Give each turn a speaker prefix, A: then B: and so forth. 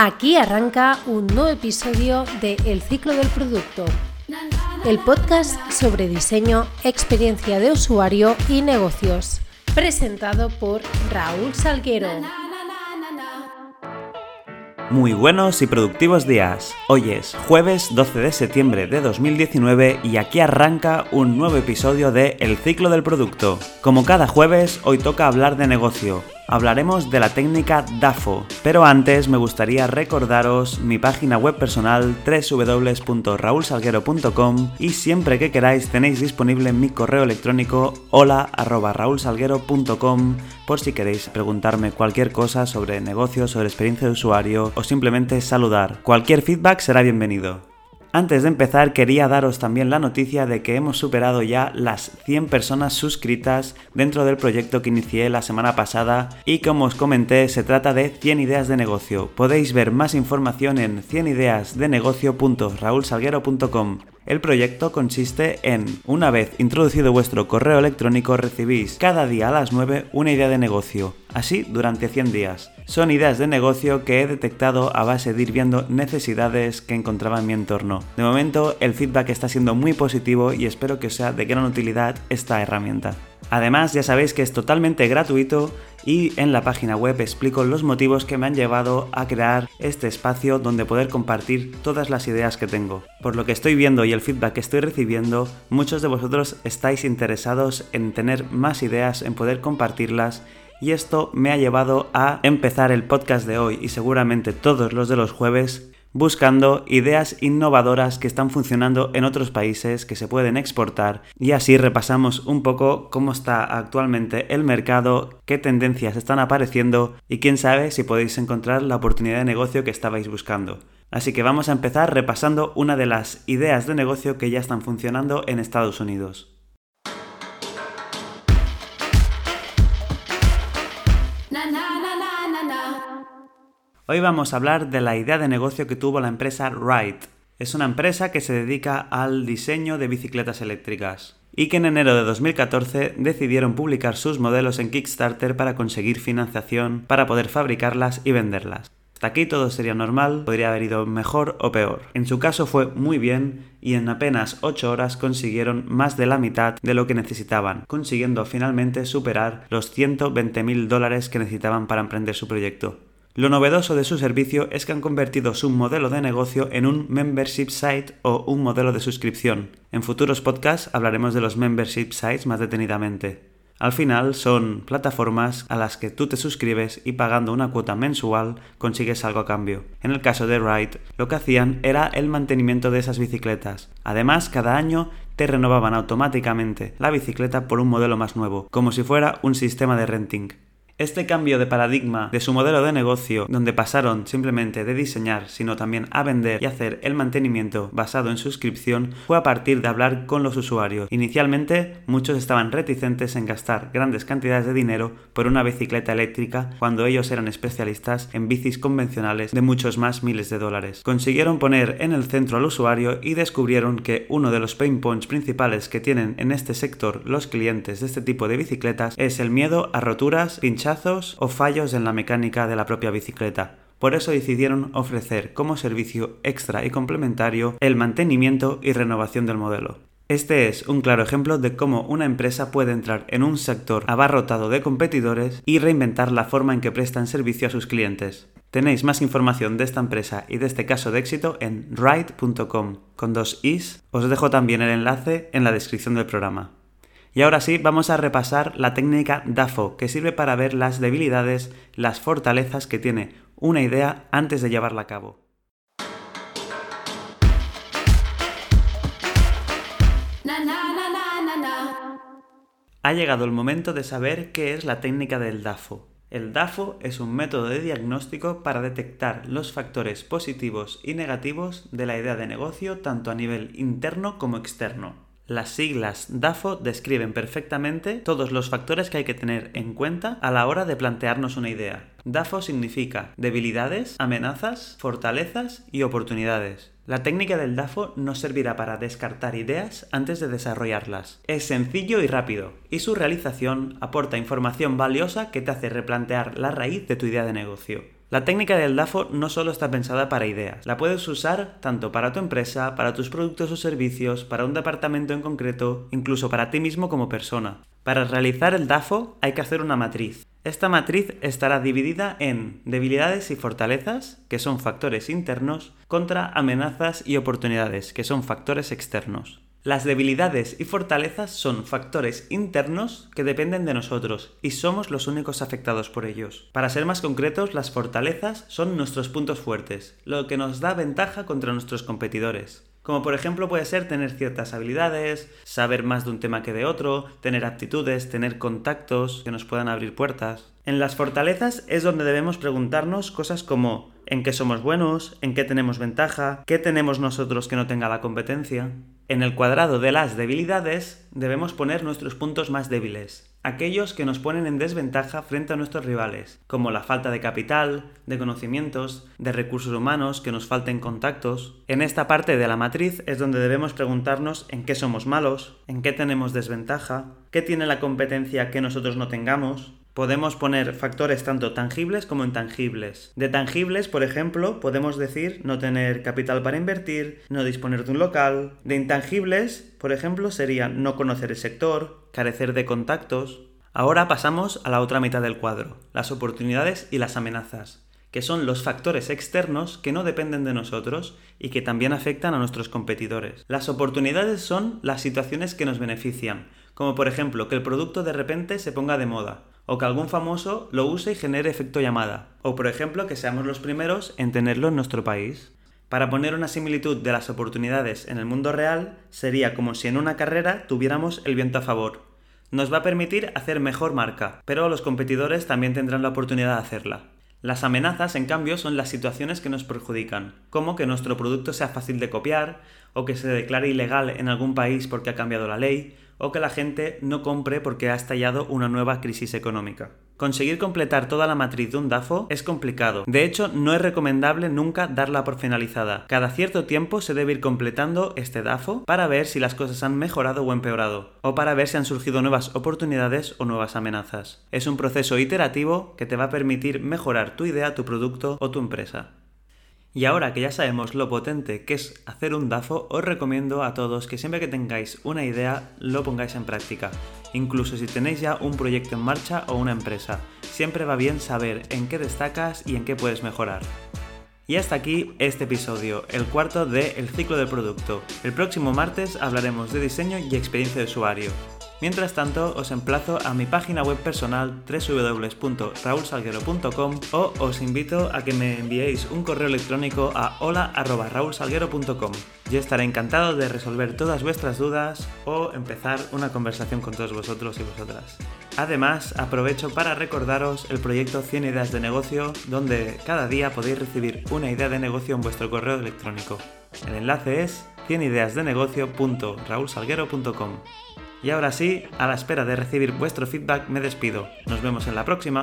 A: Aquí arranca un nuevo episodio de El ciclo del producto, el podcast sobre diseño, experiencia de usuario y negocios, presentado por Raúl Salguero.
B: Muy buenos y productivos días. Hoy es jueves 12 de septiembre de 2019 y aquí arranca un nuevo episodio de El ciclo del producto. Como cada jueves, hoy toca hablar de negocio, hablaremos de la técnica DAFO, pero antes me gustaría recordaros mi página web personal www.raulsalguero.com y siempre que queráis tenéis disponible mi correo electrónico hola@raulsalguero.com por si queréis preguntarme cualquier cosa sobre negocios, sobre experiencia de usuario o simplemente saludar. Cualquier feedback será bienvenido. Antes de empezar quería daros también la noticia de que hemos superado ya las 100 personas suscritas dentro del proyecto que inicié la semana pasada y como os comenté se trata de 100 ideas de negocio. Podéis ver más información en 100ideasdenegocio.raulsalguero.com. El proyecto consiste en, una vez introducido vuestro correo electrónico, recibís cada día a las 9 una idea de negocio, así durante 100 días. Son ideas de negocio que he detectado a base de ir viendo necesidades que encontraba en mi entorno. De momento, el feedback está siendo muy positivo y espero que os sea de gran utilidad esta herramienta. Además, ya sabéis que es totalmente gratuito y en la página web explico los motivos que me han llevado a crear este espacio donde poder compartir todas las ideas que tengo. Por lo que estoy viendo y el feedback que estoy recibiendo, muchos de vosotros estáis interesados en tener más ideas, en poder compartirlas y esto me ha llevado a empezar el podcast de hoy y seguramente todos los de los jueves buscando ideas innovadoras que están funcionando en otros países que se pueden exportar y así repasamos un poco cómo está actualmente el mercado, qué tendencias están apareciendo y quién sabe si podéis encontrar la oportunidad de negocio que estabais buscando. Así que vamos a empezar repasando una de las ideas de negocio que ya están funcionando en Estados Unidos. Hoy vamos a hablar de la idea de negocio que tuvo la empresa Ride. Es una empresa que se dedica al diseño de bicicletas eléctricas y que en enero de 2014 decidieron publicar sus modelos en Kickstarter para conseguir financiación para poder fabricarlas y venderlas. Hasta aquí todo sería normal, podría haber ido mejor o peor. En su caso fue muy bien y en apenas 8 horas consiguieron más de la mitad de lo que necesitaban, consiguiendo finalmente superar los 120 mil dólares que necesitaban para emprender su proyecto. Lo novedoso de su servicio es que han convertido su modelo de negocio en un membership site o un modelo de suscripción. En futuros podcasts hablaremos de los membership sites más detenidamente. Al final son plataformas a las que tú te suscribes y pagando una cuota mensual consigues algo a cambio. En el caso de Ride, lo que hacían era el mantenimiento de esas bicicletas. Además, cada año te renovaban automáticamente la bicicleta por un modelo más nuevo, como si fuera un sistema de renting. Este cambio de paradigma de su modelo de negocio, donde pasaron simplemente de diseñar, sino también a vender y hacer el mantenimiento basado en suscripción, fue a partir de hablar con los usuarios. Inicialmente, muchos estaban reticentes en gastar grandes cantidades de dinero por una bicicleta eléctrica cuando ellos eran especialistas en bicis convencionales de muchos más miles de dólares. Consiguieron poner en el centro al usuario y descubrieron que uno de los pain points principales que tienen en este sector los clientes de este tipo de bicicletas es el miedo a roturas, pinchadas o fallos en la mecánica de la propia bicicleta. Por eso decidieron ofrecer como servicio extra y complementario el mantenimiento y renovación del modelo. Este es un claro ejemplo de cómo una empresa puede entrar en un sector abarrotado de competidores y reinventar la forma en que prestan servicio a sus clientes. Tenéis más información de esta empresa y de este caso de éxito en ride.com con dos is. Os dejo también el enlace en la descripción del programa. Y ahora sí, vamos a repasar la técnica DAFO, que sirve para ver las debilidades, las fortalezas que tiene una idea antes de llevarla a cabo. Ha llegado el momento de saber qué es la técnica del DAFO. El DAFO es un método de diagnóstico para detectar los factores positivos y negativos de la idea de negocio tanto a nivel interno como externo. Las siglas DAFO describen perfectamente todos los factores que hay que tener en cuenta a la hora de plantearnos una idea. DAFO significa debilidades, amenazas, fortalezas y oportunidades. La técnica del DAFO nos servirá para descartar ideas antes de desarrollarlas. Es sencillo y rápido, y su realización aporta información valiosa que te hace replantear la raíz de tu idea de negocio. La técnica del DAFO no solo está pensada para ideas, la puedes usar tanto para tu empresa, para tus productos o servicios, para un departamento en concreto, incluso para ti mismo como persona. Para realizar el DAFO hay que hacer una matriz. Esta matriz estará dividida en debilidades y fortalezas, que son factores internos, contra amenazas y oportunidades, que son factores externos. Las debilidades y fortalezas son factores internos que dependen de nosotros y somos los únicos afectados por ellos. Para ser más concretos, las fortalezas son nuestros puntos fuertes, lo que nos da ventaja contra nuestros competidores. Como por ejemplo puede ser tener ciertas habilidades, saber más de un tema que de otro, tener aptitudes, tener contactos que nos puedan abrir puertas. En las fortalezas es donde debemos preguntarnos cosas como en qué somos buenos, en qué tenemos ventaja, qué tenemos nosotros que no tenga la competencia. En el cuadrado de las debilidades debemos poner nuestros puntos más débiles, aquellos que nos ponen en desventaja frente a nuestros rivales, como la falta de capital, de conocimientos, de recursos humanos, que nos falten contactos. En esta parte de la matriz es donde debemos preguntarnos en qué somos malos, en qué tenemos desventaja, qué tiene la competencia que nosotros no tengamos, podemos poner factores tanto tangibles como intangibles. De tangibles, por ejemplo, podemos decir no tener capital para invertir, no disponer de un local. De intangibles, por ejemplo, sería no conocer el sector, carecer de contactos. Ahora pasamos a la otra mitad del cuadro, las oportunidades y las amenazas que son los factores externos que no dependen de nosotros y que también afectan a nuestros competidores. Las oportunidades son las situaciones que nos benefician, como por ejemplo que el producto de repente se ponga de moda, o que algún famoso lo use y genere efecto llamada, o por ejemplo que seamos los primeros en tenerlo en nuestro país. Para poner una similitud de las oportunidades en el mundo real, sería como si en una carrera tuviéramos el viento a favor. Nos va a permitir hacer mejor marca, pero los competidores también tendrán la oportunidad de hacerla. Las amenazas, en cambio, son las situaciones que nos perjudican, como que nuestro producto sea fácil de copiar, o que se declare ilegal en algún país porque ha cambiado la ley, o que la gente no compre porque ha estallado una nueva crisis económica. Conseguir completar toda la matriz de un DAFO es complicado. De hecho, no es recomendable nunca darla por finalizada. Cada cierto tiempo se debe ir completando este DAFO para ver si las cosas han mejorado o empeorado, o para ver si han surgido nuevas oportunidades o nuevas amenazas. Es un proceso iterativo que te va a permitir mejorar tu idea, tu producto o tu empresa. Y ahora que ya sabemos lo potente que es hacer un DAFO, os recomiendo a todos que siempre que tengáis una idea lo pongáis en práctica. Incluso si tenéis ya un proyecto en marcha o una empresa, siempre va bien saber en qué destacas y en qué puedes mejorar. Y hasta aquí este episodio, el cuarto de El ciclo del producto. El próximo martes hablaremos de diseño y experiencia de usuario. Mientras tanto, os emplazo a mi página web personal www.raulsalguero.com o os invito a que me enviéis un correo electrónico a hola.raulsalguero.com. Yo estaré encantado de resolver todas vuestras dudas o empezar una conversación con todos vosotros y vosotras. Además, aprovecho para recordaros el proyecto 100 ideas de negocio, donde cada día podéis recibir una idea de negocio en vuestro correo electrónico. El enlace es 100ideasdenegocio.raulsalguero.com. Y ahora sí, a la espera de recibir vuestro feedback, me despido. Nos vemos en la próxima.